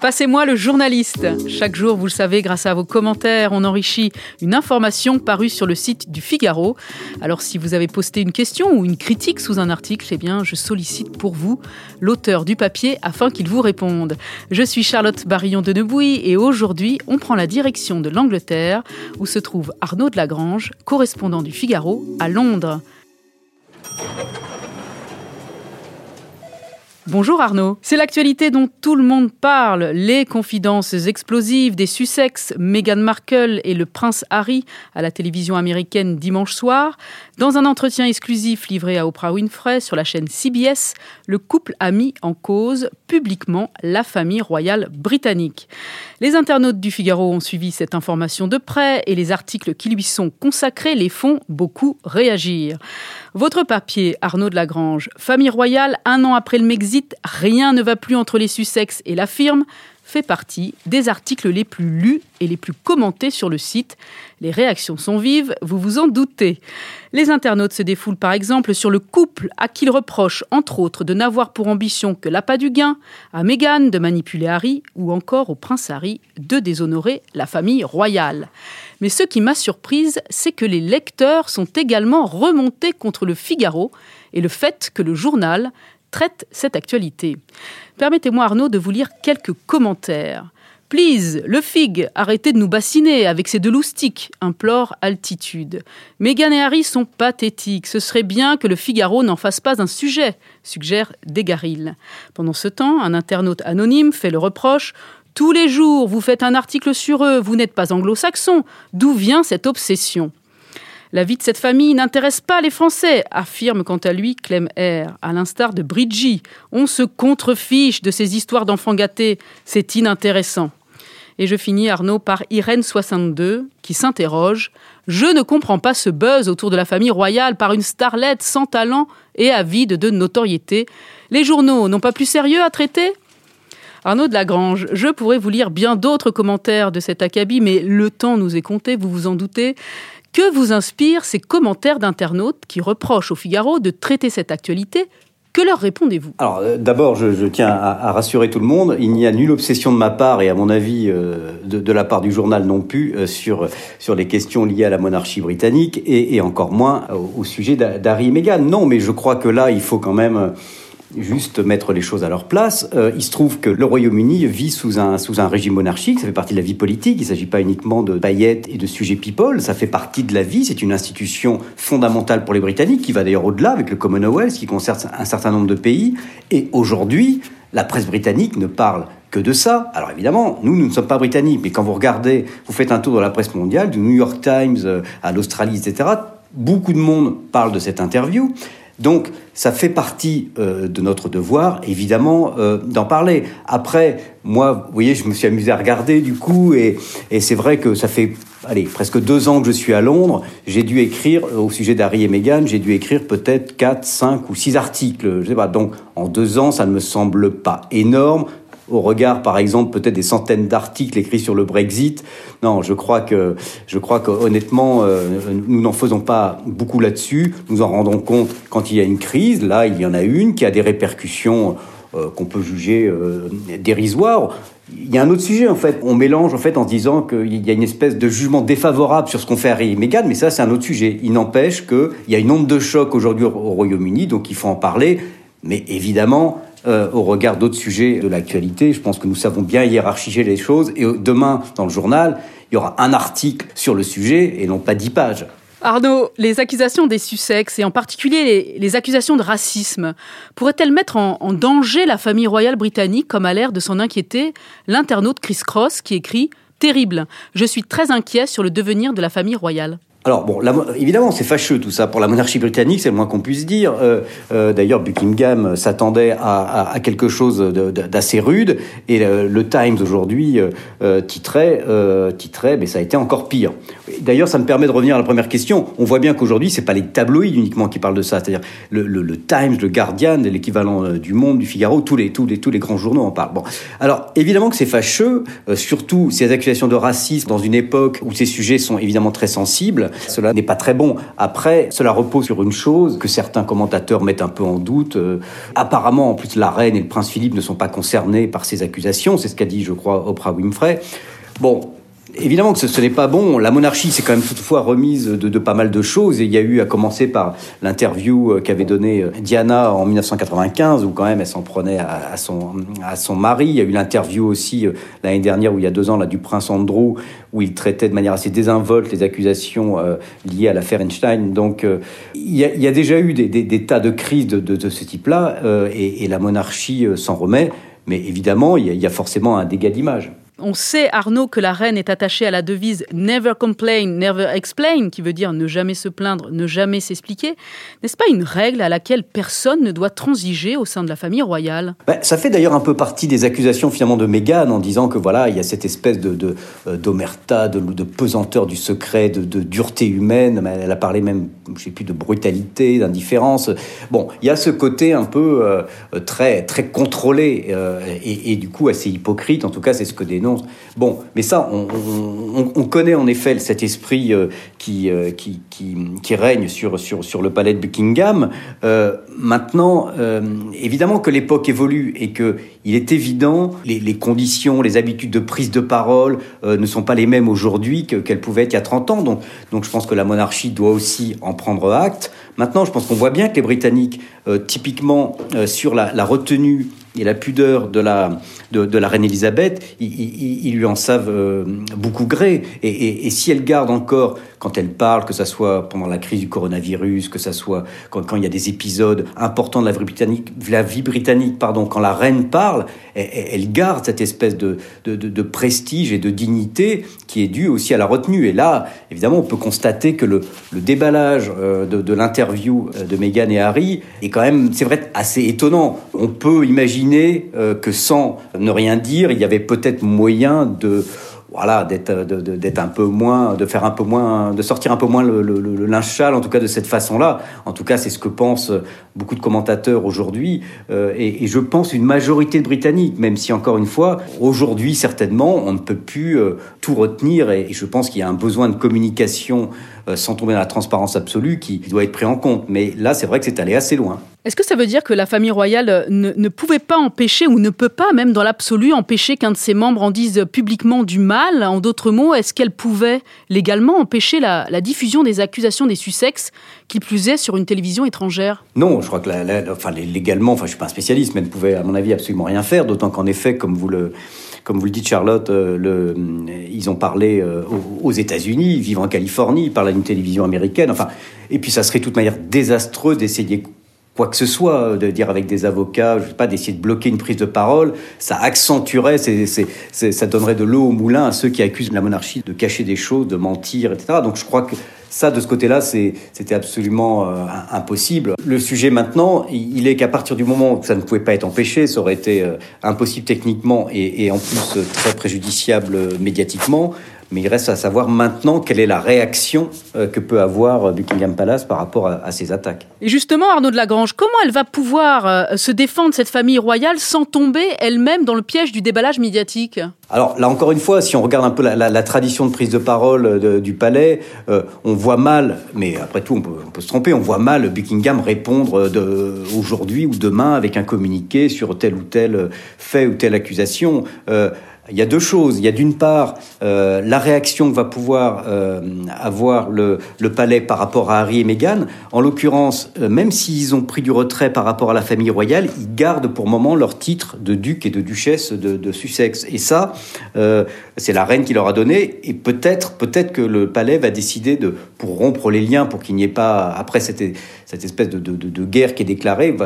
Passez-moi le journaliste. Chaque jour, vous le savez, grâce à vos commentaires, on enrichit une information parue sur le site du Figaro. Alors si vous avez posté une question ou une critique sous un article, eh bien, je sollicite pour vous l'auteur du papier afin qu'il vous réponde. Je suis Charlotte Barillon de et aujourd'hui, on prend la direction de l'Angleterre où se trouve Arnaud de Lagrange, correspondant du Figaro à Londres. Bonjour Arnaud. C'est l'actualité dont tout le monde parle. Les confidences explosives des Sussex, Meghan Markle et le prince Harry à la télévision américaine dimanche soir. Dans un entretien exclusif livré à Oprah Winfrey sur la chaîne CBS, le couple a mis en cause publiquement la famille royale britannique. Les internautes du Figaro ont suivi cette information de près et les articles qui lui sont consacrés les font beaucoup réagir. Votre papier, Arnaud de Lagrange, famille royale, un an après le Rien ne va plus entre les Sussex et la firme, fait partie des articles les plus lus et les plus commentés sur le site. Les réactions sont vives, vous vous en doutez. Les internautes se défoulent par exemple sur le couple à qui ils reprochent entre autres de n'avoir pour ambition que l'appât du gain, à Meghan de manipuler Harry ou encore au prince Harry de déshonorer la famille royale. Mais ce qui m'a surprise, c'est que les lecteurs sont également remontés contre le Figaro et le fait que le journal traite cette actualité. Permettez-moi Arnaud de vous lire quelques commentaires. Please, le fig, arrêtez de nous bassiner avec ces deux loustiques, implore Altitude. Meghan et Harry sont pathétiques. Ce serait bien que le Figaro n'en fasse pas un sujet, suggère Desgaril. Pendant ce temps, un internaute anonyme fait le reproche tous les jours, vous faites un article sur eux, vous n'êtes pas anglo-saxon. D'où vient cette obsession? La vie de cette famille n'intéresse pas les Français, affirme quant à lui Clem R. À l'instar de Bridgie, on se contrefiche de ces histoires d'enfants gâtés, c'est inintéressant. Et je finis, Arnaud, par Irène62, qui s'interroge. Je ne comprends pas ce buzz autour de la famille royale par une starlette sans talent et avide de notoriété. Les journaux n'ont pas plus sérieux à traiter? Arnaud de Lagrange, je pourrais vous lire bien d'autres commentaires de cet acabit, mais le temps nous est compté, vous vous en doutez. Que vous inspirent ces commentaires d'internautes qui reprochent au Figaro de traiter cette actualité? Que leur répondez-vous? Alors euh, d'abord, je, tiens à, rassurer tout le monde, il n'y a nulle obsession de ma part et à mon avis euh, de, la part du journal non plus euh, sur, les questions liées à la monarchie britannique et, encore moins au, au sujet d'Harry et Meghan. Non, mais je crois que là, il faut quand même juste mettre les choses à leur place. Euh, il se trouve que le Royaume-Uni vit sous un, sous un régime monarchique, ça fait partie de la vie politique, il ne s'agit pas uniquement de paillettes et de sujets people, ça fait partie de la vie, c'est une institution fondamentale pour les Britanniques, qui va d'ailleurs au-delà avec le Commonwealth, qui concerne un certain nombre de pays. Et aujourd'hui, la presse britannique ne parle que de ça. Alors évidemment, nous, nous ne sommes pas britanniques, mais quand vous regardez, vous faites un tour dans la presse mondiale, du New York Times euh, à l'Australie, etc., beaucoup de monde parle de cette interview. Donc, ça fait partie euh, de notre devoir, évidemment, euh, d'en parler. Après, moi, vous voyez, je me suis amusé à regarder du coup, et, c'est vrai que ça fait, allez, presque deux ans que je suis à Londres. J'ai dû écrire au sujet d'Harry et Meghan, j'ai dû écrire peut-être quatre, cinq ou six articles. Je sais pas. Donc, en deux ans, ça ne me semble pas énorme au regard, par exemple, peut-être des centaines d'articles écrits sur le Brexit. Non, je crois que, je crois euh, nous n'en faisons pas beaucoup là-dessus. Nous en rendons compte quand il y a une crise. Là, il y en a une qui a des répercussions euh, qu'on peut juger euh, dérisoires. Il y a un autre sujet en fait. On mélange en fait en disant qu'il y a une espèce de jugement défavorable sur ce qu'on fait Harry et Meghan, mais ça c'est un autre sujet. Il n'empêche qu'il y a une onde de choc aujourd'hui au Royaume-Uni, donc il faut en parler. Mais évidemment, euh, au regard d'autres sujets de l'actualité. Je pense que nous savons bien hiérarchiser les choses. Et demain, dans le journal, il y aura un article sur le sujet et non pas dix pages. Arnaud, les accusations des Sussex et en particulier les, accusations de racisme pourraient-elles mettre en, en, danger la famille royale britannique comme a l'air de s'en inquiéter l'internaute Chris Cross qui écrit Terrible, je suis très inquiet sur le devenir de la famille royale. Alors bon, évidemment, c'est fâcheux tout ça pour la monarchie britannique, c'est le moins qu'on puisse dire. Euh, euh, D'ailleurs, Buckingham s'attendait à, quelque chose d'assez rude, et le, Times aujourd'hui euh, titrait, titrait, mais ça a été encore pire. D'ailleurs, ça me permet de revenir à la première question. On voit bien qu'aujourd'hui, c'est pas les tabloïds uniquement qui parlent de ça, c'est-à-dire le, le, Times, le Guardian, l'équivalent du Monde, du Figaro, tous les tous les tous les grands journaux en parlent. Bon, alors évidemment que c'est fâcheux, surtout ces accusations de racisme dans une époque où ces sujets sont évidemment très sensibles. Cela n'est pas très bon. Après, cela repose sur une chose que certains commentateurs mettent un peu en doute. apparemment, en plus, la reine et le prince Philippe ne sont pas concernés par ces accusations. C'est ce qu'a dit, je crois, Oprah Winfrey. Bon, Évidemment que ce, n'est pas bon. La monarchie s'est quand même toutefois remise de, pas mal de choses. Et il y a eu, à commencer par l'interview euh, qu'avait donnée euh, Diana en 1995, où quand même elle s'en prenait à, son, à son mari. Il y a eu l'interview aussi euh, l'année dernière, ou il y a deux ans, là, du prince Andrew, où il traitait de manière assez désinvolte les accusations liées à l'affaire Einstein. Donc il y, a, déjà eu des, tas de crises de, ce type-là, et, la monarchie s'en remet. Mais évidemment, il y a forcément un dégât d'image. On sait, Arnaud, que la reine est attachée à la devise Never complain, never explain, qui veut dire ne jamais se plaindre, ne jamais s'expliquer. N'est-ce pas une règle à laquelle personne ne doit transiger au sein de la famille royale? Ben, Ça fait d'ailleurs un peu partie des accusations finalement de Meghan en disant que voilà, il y a cette espèce de euh, d'omerta, de, pesanteur du secret, de, dureté humaine. Elle a parlé même, je sais plus, de brutalité, d'indifférence. Bon, il y a ce côté un peu euh, très très contrôlé euh, et, et, du coup assez hypocrite. En tout cas, c'est ce que dénonce Bon, mais ça, on, connaît en effet cet esprit euh, euh, qui, règne sur, le palais de Buckingham. Euh, maintenant, évidemment que l'époque évolue et que il est évident, les, les, conditions, les habitudes de prise de parole ne sont pas les mêmes aujourd'hui qu'elles pouvaient être il y a 30 ans. Donc, je pense que la monarchie doit aussi en prendre acte. Maintenant, je pense qu'on voit bien que les Britanniques, typiquement sur la retenue et la pudeur de la, de, la reine Elisabeth, ils, lui en savent euh, beaucoup gré. Et, et, si elle garde encore quand elle parle, que ça soit pendant la crise du coronavirus, que ça soit quand, quand il y a des épisodes importants de la vie britannique, la vie britannique pardon, quand la reine parle, elle, garde cette espèce de, de, de, prestige et de dignité qui est due aussi à la retenue. Et là, évidemment, on peut constater que le, le déballage euh, de, de l'interview euh, de Meghan et Harry est quand même, c'est vrai, assez étonnant. On peut imaginer euh, que sans ne rien dire, il y avait peut-être moyen de voilà, d'être d'être un peu moins, de faire un peu moins, de sortir un peu moins le, le, en tout cas de cette façon-là. En tout cas, c'est ce que pensent beaucoup de commentateurs aujourd'hui, euh, et, je pense une majorité de Britanniques, même si encore une fois, aujourd'hui certainement, on ne peut plus euh, tout retenir, et, je pense qu'il y a un besoin de communication sans tomber dans la transparence absolue qui doit être pris en compte. Mais là, c'est vrai que c'est allé assez loin. Est-ce que ça veut dire que la famille royale ne, ne pouvait pas empêcher, ou ne peut pas, même dans l'absolu, empêcher qu'un de ses membres en dise publiquement du mal? En d'autres mots, est-ce qu'elle pouvait légalement empêcher la, diffusion des accusations des Sussex, qui plus est sur une télévision étrangère? Non, je crois que la, légalement, enfin, je suis pas un spécialiste, mais elle ne pouvait, à mon avis, absolument rien faire, d'autant qu'en effet, comme vous le comme vous le dites, Charlotte, euh, le, ils ont parlé euh, aux États-Unis, ils vivent en Californie, ils parlent à une télévision américaine. Enfin, et puis ça serait de toute manière désastreux d'essayer quoi que ce soit, de dire avec des avocats, je sais pas, d'essayer de bloquer une prise de parole, ça accentuerait, ça donnerait de l'eau au moulin à ceux qui accusent la monarchie de cacher des choses, de mentir, etc. Donc je crois que ça, de ce côté-là, c'était absolument euh, impossible. Le sujet maintenant, il est qu'à partir du moment où ça ne pouvait pas être empêché, ça aurait été euh, impossible techniquement et, et en plus euh, très préjudiciable médiatiquement mais il reste à savoir maintenant quelle est la réaction euh, que peut avoir euh, Buckingham Palace par rapport à, ces attaques. Et justement, Arnaud de Lagrange, comment elle va pouvoir euh, se défendre, cette famille royale, sans tomber elle-même dans le piège du déballage médiatique? Alors là encore une fois, si on regarde un peu la, tradition de prise de parole du palais, on voit mal, mais après tout on peut, se tromper, on voit mal Buckingham répondre aujourd'hui ou demain avec un communiqué sur tel ou tel fait ou telle accusation il y a deux choses. Il y a d'une part euh, la réaction que va pouvoir euh, avoir le, le, palais par rapport à Harry et Meghan. En l'occurrence, euh, même s'ils ont pris du retrait par rapport à la famille royale, ils gardent pour moment leur titre de duc et de duchesse de, de Sussex. Et ça, c'est la reine qui leur a donné. Et peut-être, peut-être que le palais va décider de, pour rompre les liens, pour qu'il n'y ait pas après cette, espèce de, guerre qui est déclarée,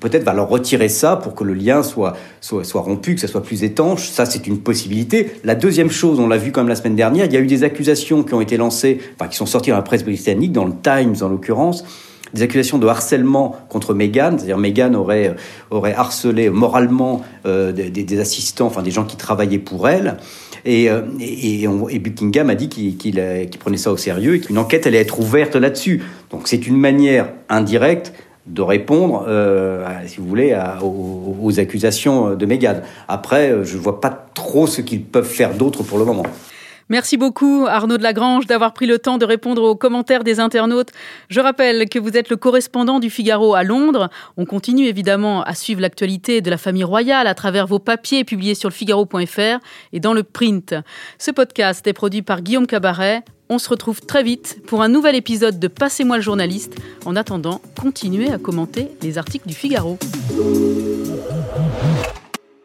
peut-être va leur retirer ça pour que le lien soit, soit, rompu, que ça soit plus étanche. Ça, c'est une possibilité. La deuxième chose, on l'a vu comme la semaine dernière, il y a eu des accusations qui ont été lancées, enfin qui sont sorties dans la presse britannique, dans le Times en l'occurrence, des accusations de harcèlement contre Meghan, c'est-à-dire Meghan aurait, aurait harcelé moralement euh, des, assistants, enfin des gens qui travaillaient pour elle. Et, euh, et, et, Buckingham a dit qu'il prenait ça au sérieux et qu'une enquête allait être ouverte là-dessus. Donc c'est une manière indirecte de répondre, euh, si vous voulez, aux, accusations de Meghan. Après, je ne vois pas trop ce qu'ils peuvent faire d'autre pour le moment. Merci beaucoup Arnaud de Lagrange d'avoir pris le temps de répondre aux commentaires des internautes. Je rappelle que vous êtes le correspondant du Figaro à Londres. On continue évidemment à suivre l'actualité de la famille royale à travers vos papiers publiés sur le figaro.fr et dans le print. Ce podcast est produit par Guillaume Cabaret. On se retrouve très vite pour un nouvel épisode de Passez-moi le journaliste. En attendant, continuez à commenter les articles du Figaro.